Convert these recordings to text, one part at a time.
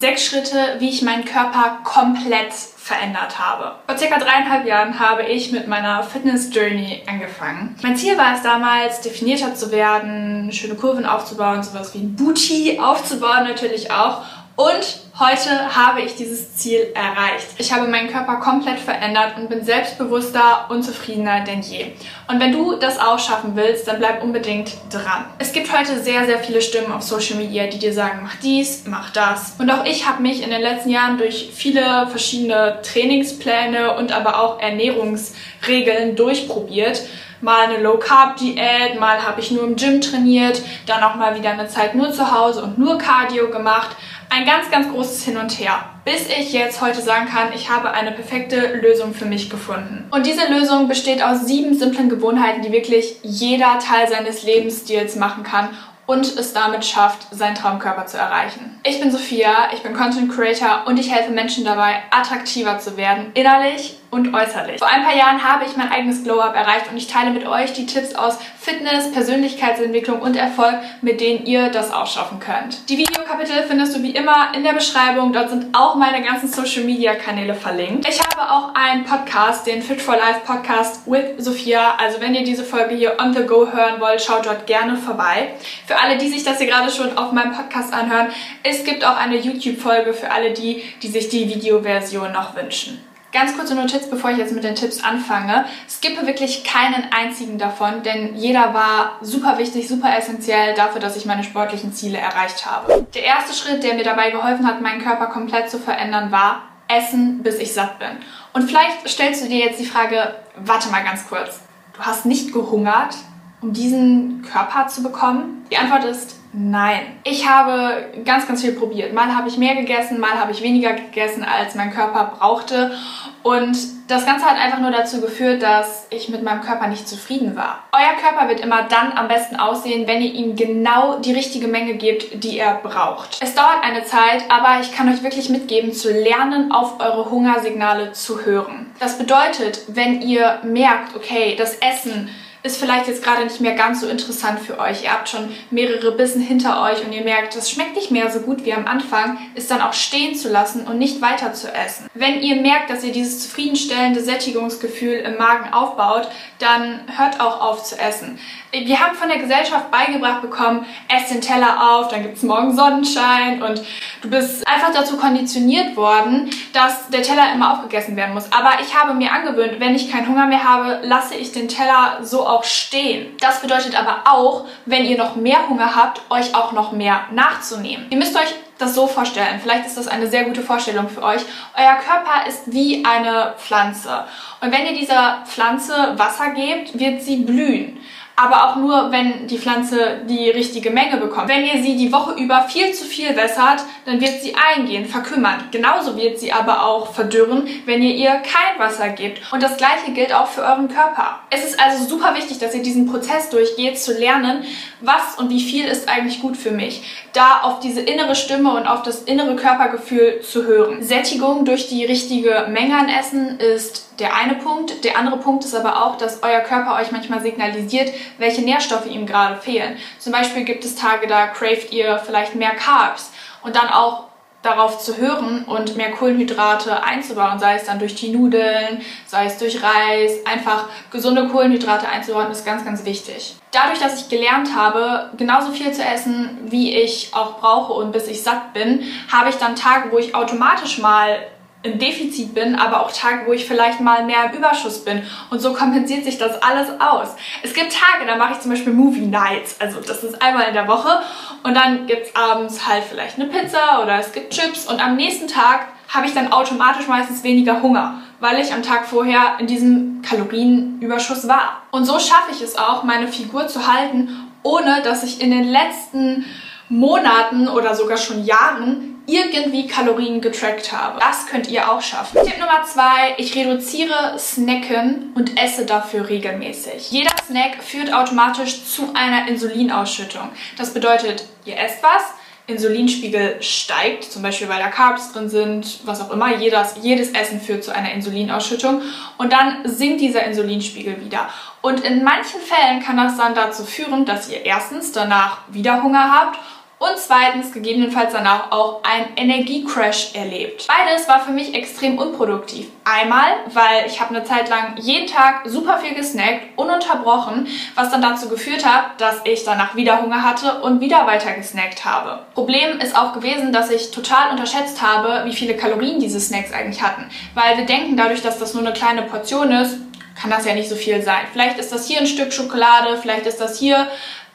Sechs Schritte, wie ich meinen Körper komplett verändert habe. Vor circa dreieinhalb Jahren habe ich mit meiner Fitness-Journey angefangen. Mein Ziel war es damals, definierter zu werden, schöne Kurven aufzubauen, sowas wie ein Booty aufzubauen natürlich auch und heute habe ich dieses Ziel erreicht. Ich habe meinen Körper komplett verändert und bin selbstbewusster und zufriedener denn je. Und wenn du das auch schaffen willst, dann bleib unbedingt dran. Es gibt heute sehr, sehr viele Stimmen auf Social Media, die dir sagen, mach dies, mach das. Und auch ich habe mich in den letzten Jahren durch viele verschiedene Trainingspläne und aber auch Ernährungsregeln durchprobiert mal eine Low Carb Diät, mal habe ich nur im Gym trainiert, dann auch mal wieder eine Zeit nur zu Hause und nur Cardio gemacht ein ganz, ganz großes Hin und Her, bis ich jetzt heute sagen kann, ich habe eine perfekte Lösung für mich gefunden. Und diese Lösung besteht aus sieben simplen Gewohnheiten, die wirklich jeder Teil seines Lebensstils machen kann und es damit schafft, seinen Traumkörper zu erreichen. Ich bin Sophia, ich bin Content Creator und ich helfe Menschen dabei, attraktiver zu werden, innerlich und äußerlich. Vor ein paar Jahren habe ich mein eigenes Glow-Up erreicht und ich teile mit euch die Tipps aus Fitness, Persönlichkeitsentwicklung und Erfolg, mit denen ihr das auch schaffen könnt. Die Videokapitel findest du wie immer in der Beschreibung. Dort sind auch meine ganzen Social Media Kanäle verlinkt. Ich habe auch einen Podcast, den Fit for Life Podcast with Sophia. Also wenn ihr diese Folge hier on the go hören wollt, schaut dort gerne vorbei. Für alle, die sich das hier gerade schon auf meinem Podcast anhören, es gibt auch eine YouTube-Folge für alle die, die sich die Videoversion noch wünschen. Ganz kurze Notiz, bevor ich jetzt mit den Tipps anfange. Skippe wirklich keinen einzigen davon, denn jeder war super wichtig, super essentiell dafür, dass ich meine sportlichen Ziele erreicht habe. Der erste Schritt, der mir dabei geholfen hat, meinen Körper komplett zu verändern, war Essen, bis ich satt bin. Und vielleicht stellst du dir jetzt die Frage, warte mal ganz kurz, du hast nicht gehungert, um diesen Körper zu bekommen? Die Antwort ist Nein. Ich habe ganz, ganz viel probiert. Mal habe ich mehr gegessen, mal habe ich weniger gegessen, als mein Körper brauchte. Und das Ganze hat einfach nur dazu geführt, dass ich mit meinem Körper nicht zufrieden war. Euer Körper wird immer dann am besten aussehen, wenn ihr ihm genau die richtige Menge gebt, die er braucht. Es dauert eine Zeit, aber ich kann euch wirklich mitgeben, zu lernen, auf eure Hungersignale zu hören. Das bedeutet, wenn ihr merkt, okay, das Essen ist vielleicht jetzt gerade nicht mehr ganz so interessant für euch. Ihr habt schon mehrere Bissen hinter euch und ihr merkt, das schmeckt nicht mehr so gut wie am Anfang, ist dann auch stehen zu lassen und nicht weiter zu essen. Wenn ihr merkt, dass ihr dieses zufriedenstellende Sättigungsgefühl im Magen aufbaut, dann hört auch auf zu essen. Wir haben von der Gesellschaft beigebracht bekommen, ess den Teller auf, dann gibt es morgen Sonnenschein und du bist einfach dazu konditioniert worden, dass der Teller immer aufgegessen werden muss. Aber ich habe mir angewöhnt, wenn ich keinen Hunger mehr habe, lasse ich den Teller so auch stehen. Das bedeutet aber auch, wenn ihr noch mehr Hunger habt, euch auch noch mehr nachzunehmen. Ihr müsst euch das so vorstellen. Vielleicht ist das eine sehr gute Vorstellung für euch. Euer Körper ist wie eine Pflanze. Und wenn ihr dieser Pflanze Wasser gebt, wird sie blühen aber auch nur, wenn die Pflanze die richtige Menge bekommt. Wenn ihr sie die Woche über viel zu viel wässert, dann wird sie eingehen, verkümmern. Genauso wird sie aber auch verdürren, wenn ihr ihr kein Wasser gebt. Und das gleiche gilt auch für euren Körper. Es ist also super wichtig, dass ihr diesen Prozess durchgeht, zu lernen, was und wie viel ist eigentlich gut für mich. Da auf diese innere Stimme und auf das innere Körpergefühl zu hören. Sättigung durch die richtige Menge an Essen ist der eine Punkt. Der andere Punkt ist aber auch, dass euer Körper euch manchmal signalisiert, welche Nährstoffe ihm gerade fehlen. Zum Beispiel gibt es Tage, da craved ihr vielleicht mehr Carbs und dann auch darauf zu hören und mehr Kohlenhydrate einzubauen, sei es dann durch die Nudeln, sei es durch Reis, einfach gesunde Kohlenhydrate einzubauen, ist ganz, ganz wichtig. Dadurch, dass ich gelernt habe, genauso viel zu essen, wie ich auch brauche und bis ich satt bin, habe ich dann Tage, wo ich automatisch mal im Defizit bin, aber auch Tage, wo ich vielleicht mal mehr im Überschuss bin. Und so kompensiert sich das alles aus. Es gibt Tage, da mache ich zum Beispiel Movie Nights. Also das ist einmal in der Woche. Und dann gibt es abends halt vielleicht eine Pizza oder es gibt Chips. Und am nächsten Tag habe ich dann automatisch meistens weniger Hunger, weil ich am Tag vorher in diesem Kalorienüberschuss war. Und so schaffe ich es auch, meine Figur zu halten, ohne dass ich in den letzten Monaten oder sogar schon Jahren irgendwie Kalorien getrackt habe. Das könnt ihr auch schaffen. Tipp Nummer zwei, ich reduziere Snacken und esse dafür regelmäßig. Jeder Snack führt automatisch zu einer Insulinausschüttung. Das bedeutet, ihr esst was, Insulinspiegel steigt, zum Beispiel weil da Carbs drin sind, was auch immer. Jedes, jedes Essen führt zu einer Insulinausschüttung und dann sinkt dieser Insulinspiegel wieder. Und in manchen Fällen kann das dann dazu führen, dass ihr erstens danach wieder Hunger habt und zweitens gegebenenfalls danach auch ein Energiecrash erlebt. Beides war für mich extrem unproduktiv. Einmal, weil ich habe eine Zeit lang jeden Tag super viel gesnackt, ununterbrochen, was dann dazu geführt hat, dass ich danach wieder Hunger hatte und wieder weiter gesnackt habe. Problem ist auch gewesen, dass ich total unterschätzt habe, wie viele Kalorien diese Snacks eigentlich hatten. Weil wir denken dadurch, dass das nur eine kleine Portion ist, kann das ja nicht so viel sein. Vielleicht ist das hier ein Stück Schokolade, vielleicht ist das hier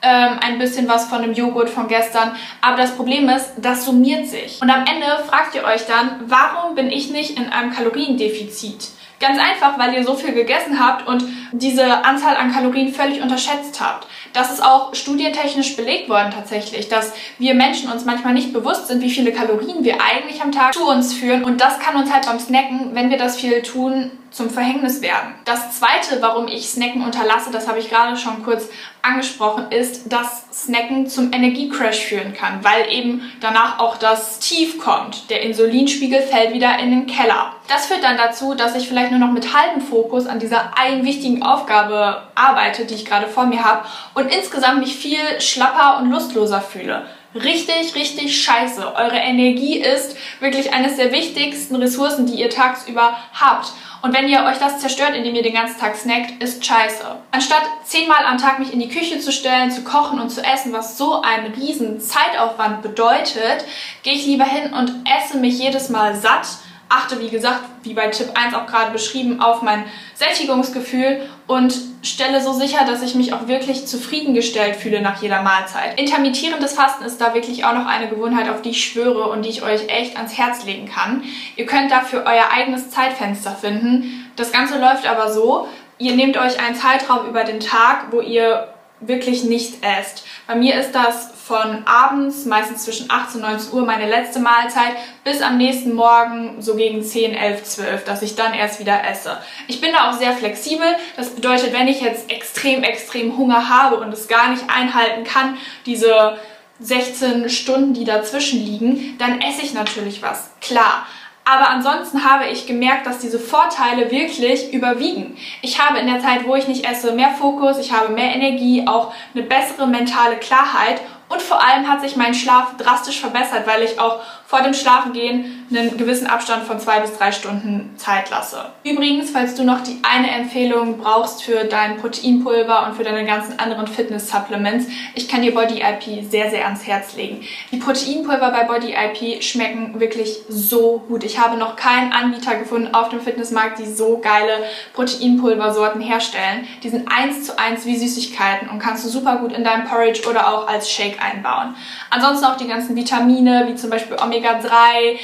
ähm, ein bisschen was von dem Joghurt von gestern. Aber das Problem ist, das summiert sich. Und am Ende fragt ihr euch dann, warum bin ich nicht in einem Kaloriendefizit? Ganz einfach, weil ihr so viel gegessen habt und diese Anzahl an Kalorien völlig unterschätzt habt. Das ist auch studientechnisch belegt worden tatsächlich, dass wir Menschen uns manchmal nicht bewusst sind, wie viele Kalorien wir eigentlich am Tag zu uns führen. Und das kann uns halt beim Snacken, wenn wir das viel tun, zum Verhängnis werden. Das zweite, warum ich Snacken unterlasse, das habe ich gerade schon kurz angesprochen, ist, dass Snacken zum Energiecrash führen kann, weil eben danach auch das Tief kommt. Der Insulinspiegel fällt wieder in den Keller. Das führt dann dazu, dass ich vielleicht nur noch mit halbem Fokus an dieser einen wichtigen Aufgabe arbeite, die ich gerade vor mir habe und insgesamt mich viel schlapper und lustloser fühle richtig, richtig scheiße. Eure Energie ist wirklich eines der wichtigsten Ressourcen, die ihr tagsüber habt. Und wenn ihr euch das zerstört, indem ihr den ganzen Tag snackt, ist scheiße. Anstatt zehnmal am Tag mich in die Küche zu stellen, zu kochen und zu essen, was so einen riesen Zeitaufwand bedeutet, gehe ich lieber hin und esse mich jedes Mal satt achte, wie gesagt, wie bei Tipp 1 auch gerade beschrieben, auf mein Sättigungsgefühl und stelle so sicher, dass ich mich auch wirklich zufriedengestellt fühle nach jeder Mahlzeit. Intermittierendes Fasten ist da wirklich auch noch eine Gewohnheit, auf die ich schwöre und die ich euch echt ans Herz legen kann. Ihr könnt dafür euer eigenes Zeitfenster finden. Das Ganze läuft aber so, ihr nehmt euch einen Zeitraum über den Tag, wo ihr wirklich nicht esst. Bei mir ist das von abends, meistens zwischen 18 und 19 Uhr, meine letzte Mahlzeit, bis am nächsten Morgen so gegen 10, 11, 12, dass ich dann erst wieder esse. Ich bin da auch sehr flexibel. Das bedeutet, wenn ich jetzt extrem, extrem Hunger habe und es gar nicht einhalten kann, diese 16 Stunden, die dazwischen liegen, dann esse ich natürlich was. Klar. Aber ansonsten habe ich gemerkt, dass diese Vorteile wirklich überwiegen. Ich habe in der Zeit, wo ich nicht esse, mehr Fokus, ich habe mehr Energie, auch eine bessere mentale Klarheit und vor allem hat sich mein Schlaf drastisch verbessert, weil ich auch vor dem Schlafengehen einen gewissen Abstand von zwei bis drei Stunden Zeit lasse. Übrigens, falls du noch die eine Empfehlung brauchst für dein Proteinpulver und für deine ganzen anderen Fitness-Supplements, ich kann dir Body IP sehr, sehr ans Herz legen. Die Proteinpulver bei Body IP schmecken wirklich so gut. Ich habe noch keinen Anbieter gefunden auf dem Fitnessmarkt, die so geile Proteinpulversorten herstellen. Die sind eins zu eins wie Süßigkeiten und kannst du super gut in deinem Porridge oder auch als Shake einbauen. Ansonsten auch die ganzen Vitamine, wie zum Beispiel Omega-3,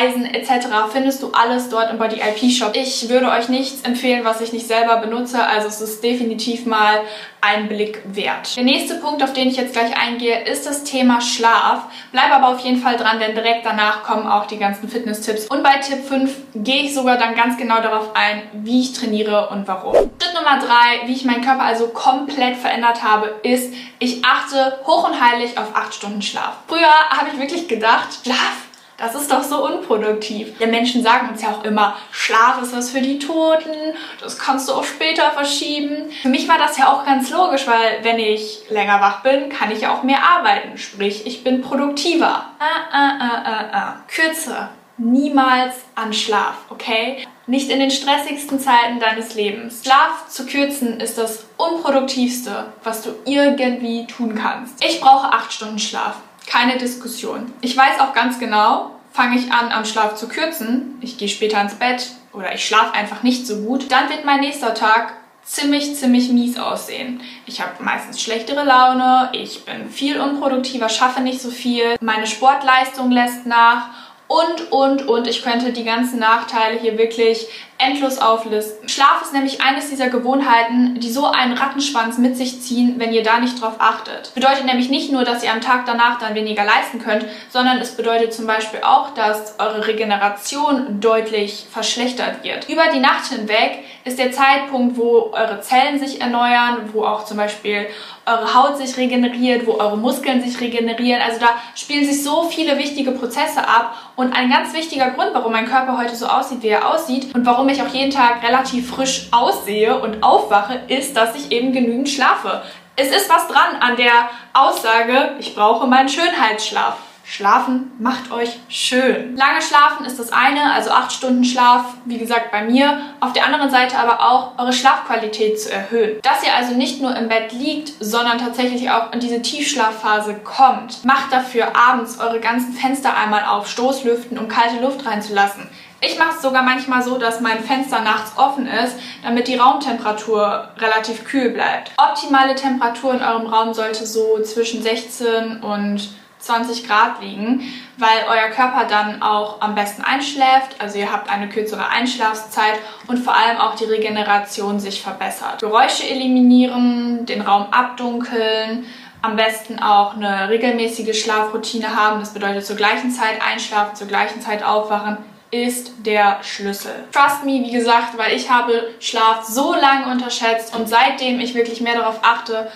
Eisen etc. findest du alles dort im Body IP Shop. Ich würde euch nichts empfehlen, was ich nicht selber benutze, also es ist definitiv mal ein Blick wert. Der nächste Punkt, auf den ich jetzt gleich eingehe, ist das Thema Schlaf. Bleib aber auf jeden Fall dran, denn direkt danach kommen auch die ganzen Fitness-Tipps. Und bei Tipp 5 gehe ich sogar dann ganz genau darauf ein, wie ich trainiere und warum. Schritt Nummer 3, wie ich meinen Körper also komplett verändert habe, ist, ich achte hoch und heilig auf 8 Stunden Schlaf. Früher habe ich wirklich gedacht, Schlaf das ist doch so unproduktiv. Der Menschen sagen uns ja auch immer, Schlaf ist was für die Toten, das kannst du auch später verschieben. Für mich war das ja auch ganz logisch, weil wenn ich länger wach bin, kann ich ja auch mehr arbeiten. Sprich, ich bin produktiver. Ah, ah, ah, ah, ah. Kürze. Niemals an Schlaf, okay? Nicht in den stressigsten Zeiten deines Lebens. Schlaf zu kürzen ist das unproduktivste, was du irgendwie tun kannst. Ich brauche acht Stunden Schlaf. Keine Diskussion. Ich weiß auch ganz genau, fange ich an, am Schlaf zu kürzen, ich gehe später ins Bett oder ich schlafe einfach nicht so gut, dann wird mein nächster Tag ziemlich, ziemlich mies aussehen. Ich habe meistens schlechtere Laune, ich bin viel unproduktiver, schaffe nicht so viel, meine Sportleistung lässt nach und, und, und. Ich könnte die ganzen Nachteile hier wirklich endlos auflisten. Schlaf ist nämlich eines dieser Gewohnheiten, die so einen Rattenschwanz mit sich ziehen, wenn ihr da nicht drauf achtet. Bedeutet nämlich nicht nur, dass ihr am Tag danach dann weniger leisten könnt, sondern es bedeutet zum Beispiel auch, dass eure Regeneration deutlich verschlechtert wird. Über die Nacht hinweg ist der Zeitpunkt, wo eure Zellen sich erneuern, wo auch zum Beispiel eure Haut sich regeneriert, wo eure Muskeln sich regenerieren. Also da spielen sich so viele wichtige Prozesse ab und ein ganz wichtiger Grund, warum mein Körper heute so aussieht, wie er aussieht und warum ich auch jeden Tag relativ frisch aussehe und aufwache, ist, dass ich eben genügend schlafe. Es ist was dran an der Aussage, ich brauche meinen Schönheitsschlaf. Schlafen macht euch schön. Lange schlafen ist das eine, also 8 Stunden Schlaf, wie gesagt bei mir. Auf der anderen Seite aber auch eure Schlafqualität zu erhöhen. Dass ihr also nicht nur im Bett liegt, sondern tatsächlich auch in diese Tiefschlafphase kommt. Macht dafür abends eure ganzen Fenster einmal auf, Stoßlüften, um kalte Luft reinzulassen. Ich mache es sogar manchmal so, dass mein Fenster nachts offen ist, damit die Raumtemperatur relativ kühl bleibt. Optimale Temperatur in eurem Raum sollte so zwischen 16 und 20 Grad liegen, weil euer Körper dann auch am besten einschläft. Also ihr habt eine kürzere Einschlafszeit und vor allem auch die Regeneration sich verbessert. Geräusche eliminieren, den Raum abdunkeln, am besten auch eine regelmäßige Schlafroutine haben. Das bedeutet zur gleichen Zeit einschlafen, zur gleichen Zeit aufwachen ist der Schlüssel. Trust me, wie gesagt, weil ich habe Schlaf so lange unterschätzt und seitdem ich wirklich mehr darauf achte,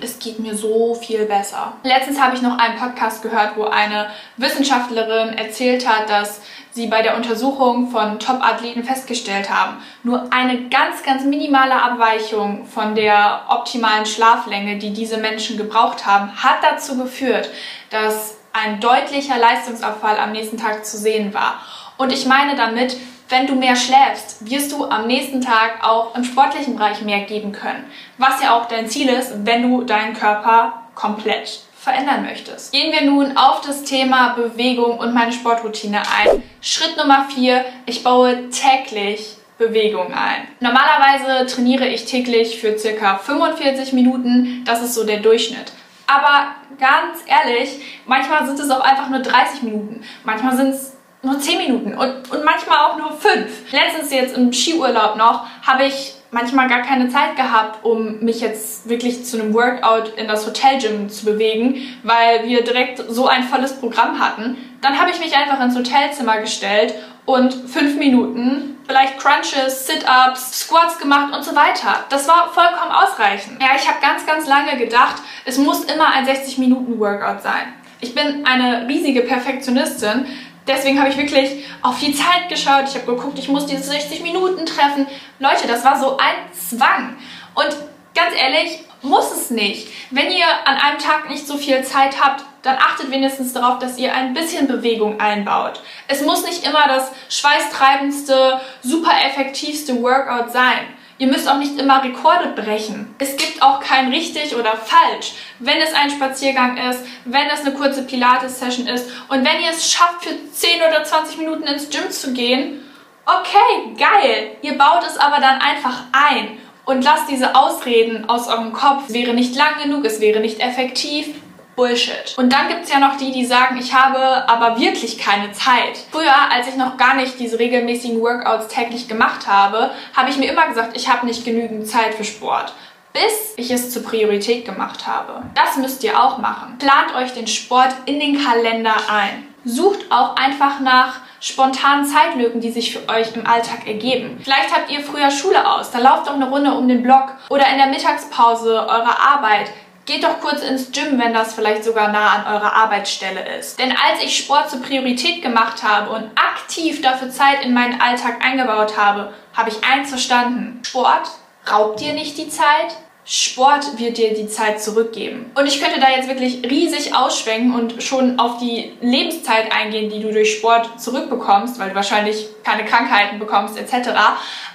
es geht mir so viel besser. Letztens habe ich noch einen Podcast gehört, wo eine Wissenschaftlerin erzählt hat, dass sie bei der Untersuchung von Top-Athleten festgestellt haben, nur eine ganz, ganz minimale Abweichung von der optimalen Schlaflänge, die diese Menschen gebraucht haben, hat dazu geführt, dass ein deutlicher Leistungsabfall am nächsten Tag zu sehen war. Und ich meine damit, wenn du mehr schläfst, wirst du am nächsten Tag auch im sportlichen Bereich mehr geben können. Was ja auch dein Ziel ist, wenn du deinen Körper komplett verändern möchtest. Gehen wir nun auf das Thema Bewegung und meine Sportroutine ein. Schritt Nummer 4, ich baue täglich Bewegung ein. Normalerweise trainiere ich täglich für circa 45 Minuten, das ist so der Durchschnitt. Aber ganz ehrlich, manchmal sind es auch einfach nur 30 Minuten, manchmal sind es nur 10 Minuten und, und manchmal auch nur 5. Letztens jetzt im Skiurlaub noch habe ich manchmal gar keine Zeit gehabt, um mich jetzt wirklich zu einem Workout in das Hotelgym zu bewegen, weil wir direkt so ein volles Programm hatten. Dann habe ich mich einfach ins Hotelzimmer gestellt und fünf Minuten vielleicht Crunches, Sit-Ups, Squats gemacht und so weiter. Das war vollkommen ausreichend. Ja, ich habe ganz, ganz lange gedacht, es muss immer ein 60-Minuten-Workout sein. Ich bin eine riesige Perfektionistin, Deswegen habe ich wirklich auf die Zeit geschaut. Ich habe geguckt, ich muss diese 60 Minuten treffen. Leute, das war so ein Zwang. Und ganz ehrlich, muss es nicht. Wenn ihr an einem Tag nicht so viel Zeit habt, dann achtet wenigstens darauf, dass ihr ein bisschen Bewegung einbaut. Es muss nicht immer das schweißtreibendste, super effektivste Workout sein. Ihr müsst auch nicht immer Rekorde brechen. Es gibt auch kein richtig oder falsch. Wenn es ein Spaziergang ist, wenn es eine kurze Pilates-Session ist und wenn ihr es schafft, für 10 oder 20 Minuten ins Gym zu gehen, okay, geil. Ihr baut es aber dann einfach ein und lasst diese Ausreden aus eurem Kopf. Es wäre nicht lang genug, es wäre nicht effektiv. Bullshit. Und dann gibt es ja noch die, die sagen, ich habe aber wirklich keine Zeit. Früher, als ich noch gar nicht diese regelmäßigen Workouts täglich gemacht habe, habe ich mir immer gesagt, ich habe nicht genügend Zeit für Sport bis ich es zur Priorität gemacht habe. Das müsst ihr auch machen. Plant euch den Sport in den Kalender ein. Sucht auch einfach nach spontanen Zeitlücken, die sich für euch im Alltag ergeben. Vielleicht habt ihr früher Schule aus, dann lauft doch eine Runde um den Block oder in der Mittagspause eurer Arbeit Geht doch kurz ins Gym, wenn das vielleicht sogar nah an eurer Arbeitsstelle ist. Denn als ich Sport zur Priorität gemacht habe und aktiv dafür Zeit in meinen Alltag eingebaut habe, habe ich eins verstanden. Sport raubt dir nicht die Zeit, Sport wird dir die Zeit zurückgeben. Und ich könnte da jetzt wirklich riesig ausschwenken und schon auf die Lebenszeit eingehen, die du durch Sport zurückbekommst, weil du wahrscheinlich keine Krankheiten bekommst etc.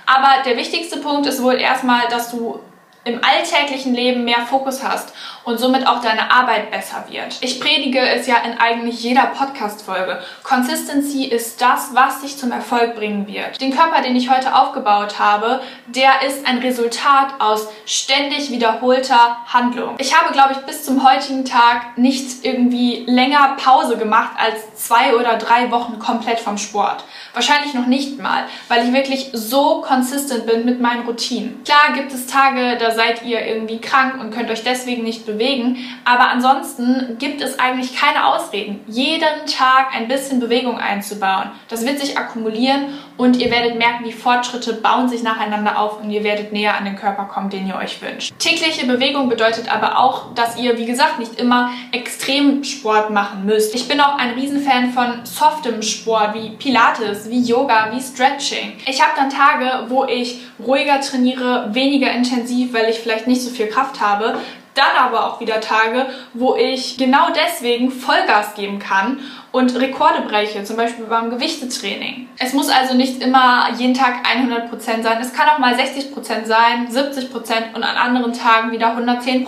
Aber der wichtigste Punkt ist wohl erstmal, dass du im alltäglichen Leben mehr Fokus hast und somit auch deine Arbeit besser wird. Ich predige es ja in eigentlich jeder Podcast-Folge. Consistency ist das, was dich zum Erfolg bringen wird. Den Körper, den ich heute aufgebaut habe, der ist ein Resultat aus ständig wiederholter Handlung. Ich habe, glaube ich, bis zum heutigen Tag nicht irgendwie länger Pause gemacht als zwei oder drei Wochen komplett vom Sport. Wahrscheinlich noch nicht mal, weil ich wirklich so konsistent bin mit meinen Routinen. Klar gibt es Tage, da seid ihr irgendwie krank und könnt euch deswegen nicht bewegen, aber ansonsten gibt es eigentlich keine Ausreden. Jeden Tag ein bisschen Bewegung einzubauen. Das wird sich akkumulieren und ihr werdet merken, die Fortschritte bauen sich nacheinander auf und ihr werdet näher an den Körper kommen, den ihr euch wünscht. Tägliche Bewegung bedeutet aber auch, dass ihr, wie gesagt, nicht immer Extremsport machen müsst. Ich bin auch ein Riesenfan von softem Sport wie Pilates, wie Yoga, wie Stretching. Ich habe dann Tage, wo ich ruhiger trainiere, weniger intensiv, weil ich vielleicht nicht so viel Kraft habe. Dann aber auch wieder Tage, wo ich genau deswegen Vollgas geben kann und Rekorde breche, zum Beispiel beim Gewichtetraining. Es muss also nicht immer jeden Tag 100% sein. Es kann auch mal 60% sein, 70% und an anderen Tagen wieder 110%.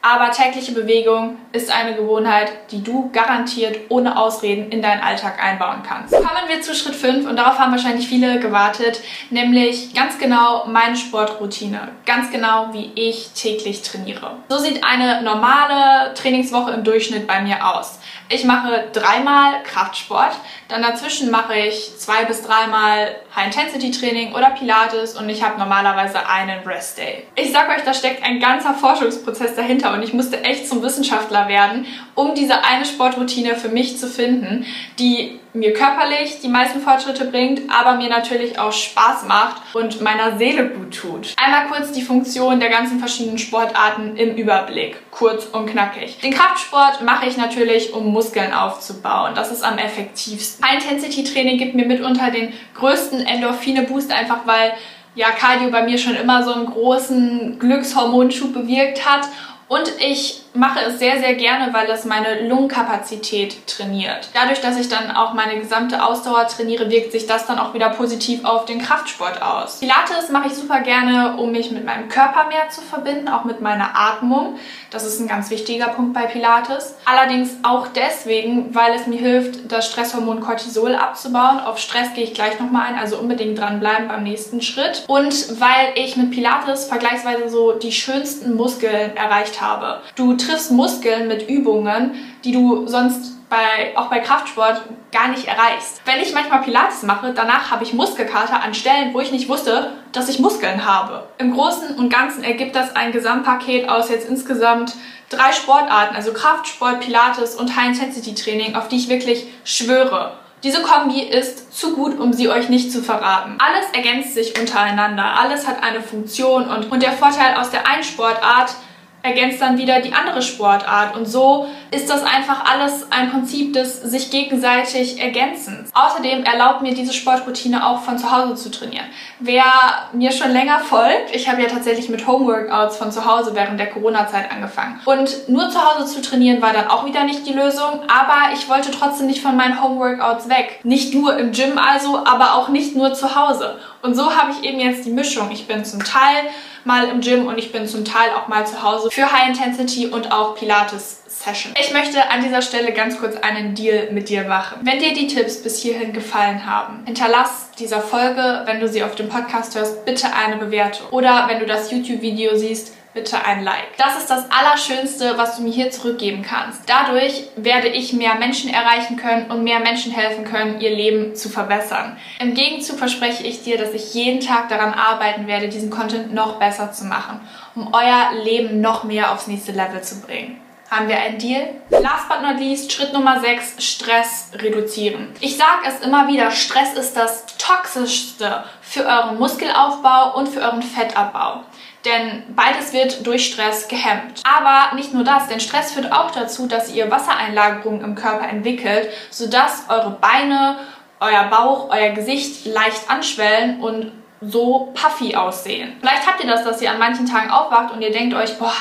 Aber tägliche Bewegung ist eine Gewohnheit, die du garantiert ohne Ausreden in deinen Alltag einbauen kannst. Kommen wir zu Schritt 5 und darauf haben wahrscheinlich viele gewartet, nämlich ganz genau meine Sportroutine. Ganz genau, wie ich täglich trainiere. So sieht eine normale Trainingswoche im Durchschnitt bei mir aus. Ich mache dreimal Kraftsport, dann dazwischen mache ich zwei bis dreimal High-Intensity-Training oder Pilates und ich habe normalerweise einen Rest-Day. Ich sag euch, da steckt ein ganzer Forschungsprozess dahinter und ich musste echt zum Wissenschaftler werden, um diese eine Sportroutine für mich zu finden, die mir körperlich die meisten Fortschritte bringt, aber mir natürlich auch Spaß macht und meiner Seele gut tut. Einmal kurz die Funktion der ganzen verschiedenen Sportarten im Überblick, kurz und knackig. Den Kraftsport mache ich natürlich, um Muskeln aufzubauen. Das ist am effektivsten. High-Intensity-Training gibt mir mitunter den größten Endorphine-Boost, einfach weil ja Cardio bei mir schon immer so einen großen Glückshormonschub bewirkt hat. Und ich mache es sehr, sehr gerne, weil es meine Lungenkapazität trainiert. Dadurch, dass ich dann auch meine gesamte Ausdauer trainiere, wirkt sich das dann auch wieder positiv auf den Kraftsport aus. Pilates mache ich super gerne, um mich mit meinem Körper mehr zu verbinden, auch mit meiner Atmung. Das ist ein ganz wichtiger Punkt bei Pilates. Allerdings auch deswegen, weil es mir hilft, das Stresshormon Cortisol abzubauen. Auf Stress gehe ich gleich nochmal ein, also unbedingt dranbleiben beim nächsten Schritt. Und weil ich mit Pilates vergleichsweise so die schönsten Muskeln erreicht habe. Du triffst Muskeln mit Übungen, die du sonst bei, auch bei Kraftsport gar nicht erreichst. Wenn ich manchmal Pilates mache, danach habe ich Muskelkater an Stellen, wo ich nicht wusste, dass ich Muskeln habe. Im Großen und Ganzen ergibt das ein Gesamtpaket aus jetzt insgesamt drei Sportarten, also Kraftsport, Pilates und High-Intensity-Training, auf die ich wirklich schwöre. Diese Kombi ist zu gut, um sie euch nicht zu verraten. Alles ergänzt sich untereinander, alles hat eine Funktion und, und der Vorteil aus der einen Sportart ergänzt dann wieder die andere Sportart. Und so ist das einfach alles ein Prinzip des sich gegenseitig Ergänzens. Außerdem erlaubt mir diese Sportroutine auch von zu Hause zu trainieren. Wer mir schon länger folgt, ich habe ja tatsächlich mit Homeworkouts von zu Hause während der Corona-Zeit angefangen. Und nur zu Hause zu trainieren war dann auch wieder nicht die Lösung, aber ich wollte trotzdem nicht von meinen Homeworkouts weg. Nicht nur im Gym also, aber auch nicht nur zu Hause. Und so habe ich eben jetzt die Mischung. Ich bin zum Teil mal im Gym und ich bin zum Teil auch mal zu Hause für High Intensity und auch Pilates Session. Ich möchte an dieser Stelle ganz kurz einen Deal mit dir machen. Wenn dir die Tipps bis hierhin gefallen haben, hinterlass dieser Folge, wenn du sie auf dem Podcast hörst, bitte eine Bewertung. Oder wenn du das YouTube-Video siehst, bitte ein Like. Das ist das Allerschönste, was du mir hier zurückgeben kannst. Dadurch werde ich mehr Menschen erreichen können und mehr Menschen helfen können, ihr Leben zu verbessern. Im Gegenzug verspreche ich dir, dass ich jeden Tag daran arbeiten werde, diesen Content noch besser zu machen, um euer Leben noch mehr aufs nächste Level zu bringen. Haben wir einen Deal? Last but not least, Schritt Nummer 6, Stress reduzieren. Ich sage es immer wieder, Stress ist das Toxischste für euren Muskelaufbau und für euren Fettabbau. Denn beides wird durch Stress gehemmt. Aber nicht nur das, denn Stress führt auch dazu, dass ihr Wassereinlagerungen im Körper entwickelt, sodass eure Beine, euer Bauch, euer Gesicht leicht anschwellen und so puffy aussehen. Vielleicht habt ihr das, dass ihr an manchen Tagen aufwacht und ihr denkt euch, boah,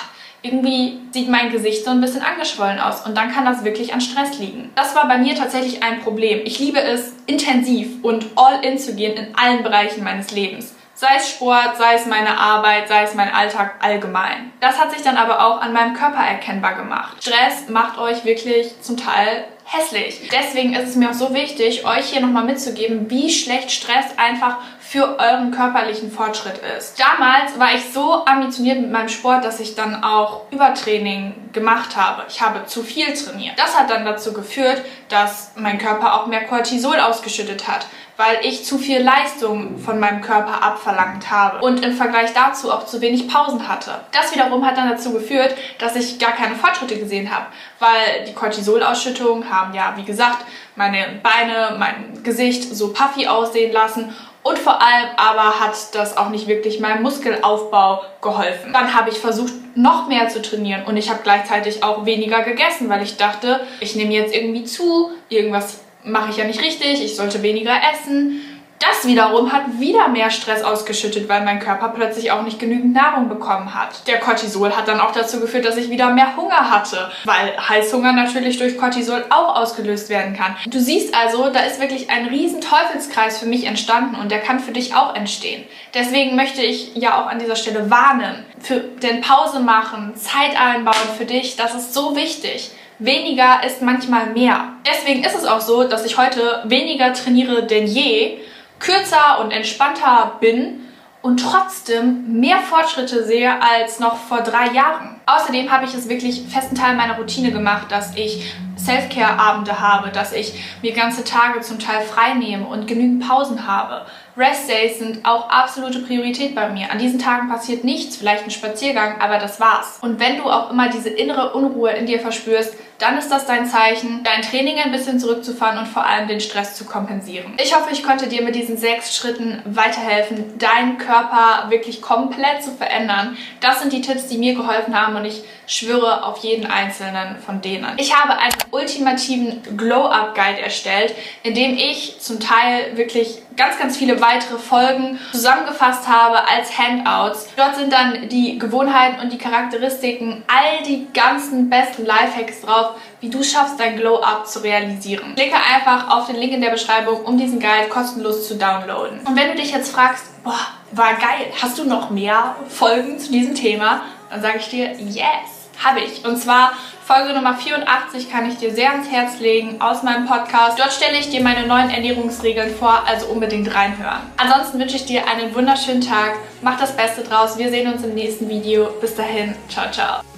irgendwie sieht mein Gesicht so ein bisschen angeschwollen aus und dann kann das wirklich an Stress liegen. Das war bei mir tatsächlich ein Problem. Ich liebe es, intensiv und all in zu gehen in allen Bereichen meines Lebens. Sei es Sport, sei es meine Arbeit, sei es mein Alltag allgemein. Das hat sich dann aber auch an meinem Körper erkennbar gemacht. Stress macht euch wirklich zum Teil hässlich. Deswegen ist es mir auch so wichtig, euch hier nochmal mitzugeben, wie schlecht Stress einfach für euren körperlichen Fortschritt ist. Damals war ich so ambitioniert mit meinem Sport, dass ich dann auch Übertraining gemacht habe. Ich habe zu viel trainiert. Das hat dann dazu geführt, dass mein Körper auch mehr Cortisol ausgeschüttet hat, weil ich zu viel Leistung von meinem Körper abverlangt habe und im Vergleich dazu auch zu wenig Pausen hatte. Das wiederum hat dann dazu geführt, dass ich gar keine Fortschritte gesehen habe, weil die Cortisolausschüttungen haben ja, wie gesagt, meine Beine, mein Gesicht so puffy aussehen lassen und vor allem aber hat das auch nicht wirklich meinem Muskelaufbau geholfen. Dann habe ich versucht, noch mehr zu trainieren und ich habe gleichzeitig auch weniger gegessen, weil ich dachte, ich nehme jetzt irgendwie zu, irgendwas mache ich ja nicht richtig, ich sollte weniger essen. Das wiederum hat wieder mehr Stress ausgeschüttet, weil mein Körper plötzlich auch nicht genügend Nahrung bekommen hat. Der Cortisol hat dann auch dazu geführt, dass ich wieder mehr Hunger hatte, weil Heißhunger natürlich durch Cortisol auch ausgelöst werden kann. Du siehst also, da ist wirklich ein riesen Teufelskreis für mich entstanden und der kann für dich auch entstehen. Deswegen möchte ich ja auch an dieser Stelle warnen, für den Pause machen, Zeit einbauen für dich, das ist so wichtig. Weniger ist manchmal mehr. Deswegen ist es auch so, dass ich heute weniger trainiere denn je kürzer und entspannter bin und trotzdem mehr Fortschritte sehe als noch vor drei Jahren. Außerdem habe ich es wirklich festen Teil meiner Routine gemacht, dass ich Self-Care-Abende habe, dass ich mir ganze Tage zum Teil frei nehme und genügend Pausen habe. Rest-Days sind auch absolute Priorität bei mir. An diesen Tagen passiert nichts, vielleicht ein Spaziergang, aber das war's. Und wenn du auch immer diese innere Unruhe in dir verspürst, dann ist das dein Zeichen, dein Training ein bisschen zurückzufahren und vor allem den Stress zu kompensieren. Ich hoffe, ich konnte dir mit diesen sechs Schritten weiterhelfen, deinen Körper wirklich komplett zu verändern. Das sind die Tipps, die mir geholfen haben und ich schwöre auf jeden einzelnen von denen. Ich habe einen ultimativen Glow-Up-Guide erstellt, in dem ich zum Teil wirklich ganz, ganz viele weitere Folgen zusammengefasst habe als Handouts. Dort sind dann die Gewohnheiten und die Charakteristiken, all die ganzen besten Lifehacks drauf, wie du schaffst, dein Glow-Up zu realisieren. Klicke einfach auf den Link in der Beschreibung, um diesen Guide kostenlos zu downloaden. Und wenn du dich jetzt fragst, boah, war geil, hast du noch mehr Folgen zu diesem Thema? Dann sage ich dir, yes! Habe ich. Und zwar Folge Nummer 84 kann ich dir sehr ans Herz legen aus meinem Podcast. Dort stelle ich dir meine neuen Ernährungsregeln vor, also unbedingt reinhören. Ansonsten wünsche ich dir einen wunderschönen Tag. Mach das Beste draus. Wir sehen uns im nächsten Video. Bis dahin. Ciao, ciao.